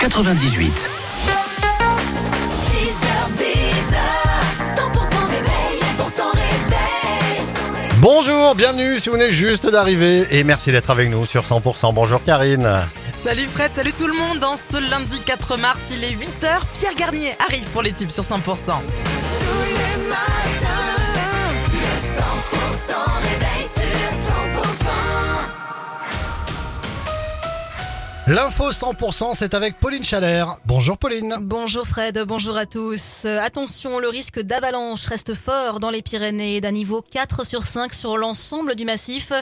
98. Bonjour, bienvenue si vous venez juste d'arriver et merci d'être avec nous sur 100%. Bonjour Karine. Salut Fred, salut tout le monde. Dans ce lundi 4 mars, il est 8h. Pierre Garnier arrive pour les types sur 100%. L'info 100%, c'est avec Pauline Chalère. Bonjour Pauline. Bonjour Fred, bonjour à tous. Euh, attention, le risque d'avalanche reste fort dans les Pyrénées, d'un niveau 4 sur 5 sur l'ensemble du massif.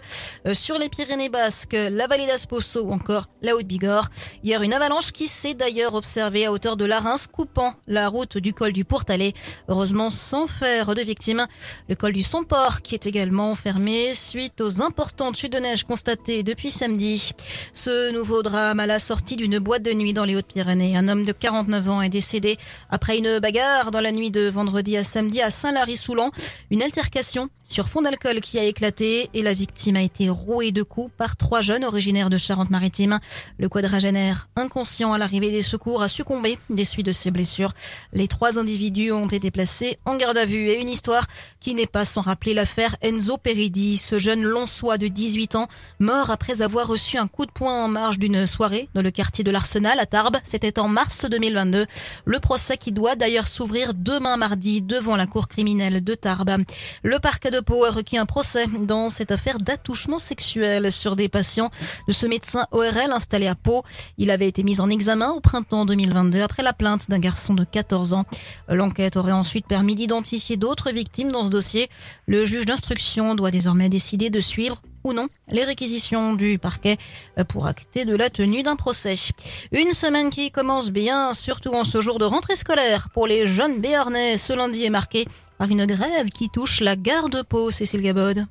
Euh, sur les Pyrénées basques, la vallée d'Asposo ou encore la Haute-Bigorre. Hier, une avalanche qui s'est d'ailleurs observée à hauteur de la Reims, coupant la route du col du Pourtalais. Heureusement, sans faire de victimes. Le col du Somport, qui est également fermé suite aux importantes chutes de neige constatées depuis samedi. Ce nouveau drame à la sortie d'une boîte de nuit dans les Hautes-Pyrénées. Un homme de 49 ans est décédé après une bagarre dans la nuit de vendredi à samedi à Saint-Lary-Soulan. Une altercation sur fond d'alcool qui a éclaté et la victime a été rouée de coups par trois jeunes originaires de Charente-Maritime. Le quadragénaire, inconscient à l'arrivée des secours, a succombé des suites de ses blessures. Les trois individus ont été placés en garde à vue et une histoire qui n'est pas sans rappeler l'affaire Enzo Peridi, ce jeune Lonsois de 18 ans, mort après avoir reçu un coup de poing en marge d'une soirée dans le quartier de l'Arsenal à Tarbes. C'était en mars 2022. Le procès qui doit d'ailleurs s'ouvrir demain mardi devant la cour criminelle de Tarbes. Le parquet de Pau a requis un procès dans cette affaire d'attouchement sexuel sur des patients de ce médecin ORL installé à Pau. Il avait été mis en examen au printemps 2022 après la plainte d'un garçon de 14 ans. L'enquête aurait ensuite permis d'identifier d'autres victimes dans ce dossier. Le juge d'instruction doit désormais décider de suivre ou non les réquisitions du parquet pour acter de la tenue d'un procès. Une semaine qui commence bien, surtout en ce jour de rentrée scolaire pour les jeunes béarnais. Ce lundi est marqué par une grève qui touche la gare de Pau, Cécile Gabod.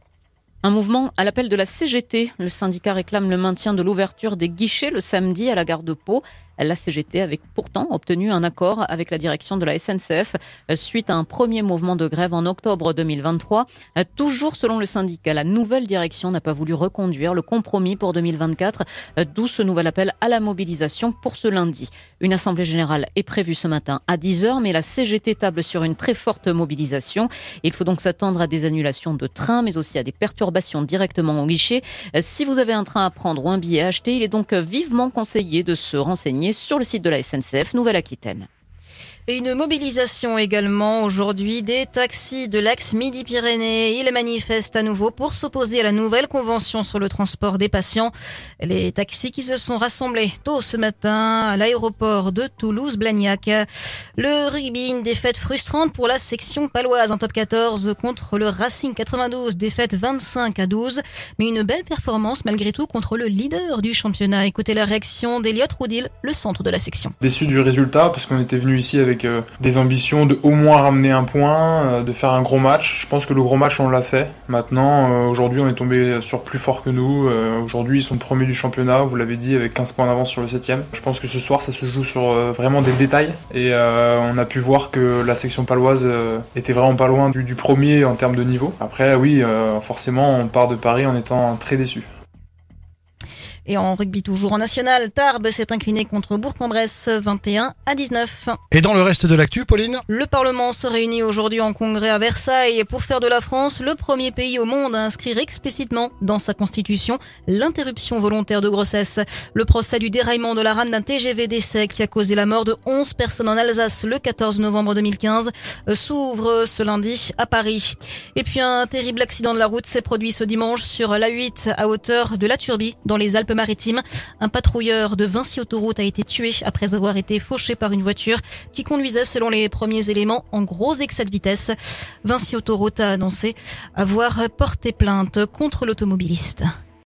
Un mouvement à l'appel de la CGT. Le syndicat réclame le maintien de l'ouverture des guichets le samedi à la gare de Pau. La CGT avait pourtant obtenu un accord avec la direction de la SNCF suite à un premier mouvement de grève en octobre 2023. Toujours selon le syndicat, la nouvelle direction n'a pas voulu reconduire le compromis pour 2024, d'où ce nouvel appel à la mobilisation pour ce lundi. Une assemblée générale est prévue ce matin à 10h, mais la CGT table sur une très forte mobilisation. Il faut donc s'attendre à des annulations de trains, mais aussi à des perturbations directement au guichet. Si vous avez un train à prendre ou un billet à acheter, il est donc vivement conseillé de se renseigner sur le site de la SNCF Nouvelle-Aquitaine. Et une mobilisation également aujourd'hui des taxis de l'axe Midi-Pyrénées. Ils manifestent à nouveau pour s'opposer à la nouvelle convention sur le transport des patients. Les taxis qui se sont rassemblés tôt ce matin à l'aéroport de Toulouse-Blagnac. Le rugby, défaite frustrante pour la section paloise en top 14 contre le Racing 92, défaite 25 à 12. Mais une belle performance malgré tout contre le leader du championnat. Écoutez la réaction d'Eliott Roudil, le centre de la section. Déçu du résultat parce qu'on était venu ici avec euh, des ambitions de au moins ramener un point, euh, de faire un gros match. Je pense que le gros match on l'a fait. Maintenant, euh, aujourd'hui on est tombé sur plus fort que nous. aujourd'hui ils sont premiers du championnat, vous l'avez dit, avec 15 points d'avance sur le 7 Je pense que ce soir ça se joue sur vraiment des détails. Et on a pu voir que la section paloise était vraiment pas loin du, du premier en termes de niveau. Après oui, forcément on part de Paris en étant très déçu. Et en rugby toujours en national, Tarbes s'est incliné contre Bourg-en-Bresse 21 à 19. Et dans le reste de l'actu, Pauline Le Parlement se réunit aujourd'hui en congrès à Versailles pour faire de la France le premier pays au monde à inscrire explicitement dans sa constitution l'interruption volontaire de grossesse. Le procès du déraillement de la rame d'un TGV d'essai qui a causé la mort de 11 personnes en Alsace le 14 novembre 2015 s'ouvre ce lundi à Paris. Et puis un terrible accident de la route s'est produit ce dimanche sur l'A8 à hauteur de la Turbie dans les Alpes maritime. Un patrouilleur de Vinci Autoroute a été tué après avoir été fauché par une voiture qui conduisait, selon les premiers éléments, en gros excès de vitesse. Vinci Autoroute a annoncé avoir porté plainte contre l'automobiliste.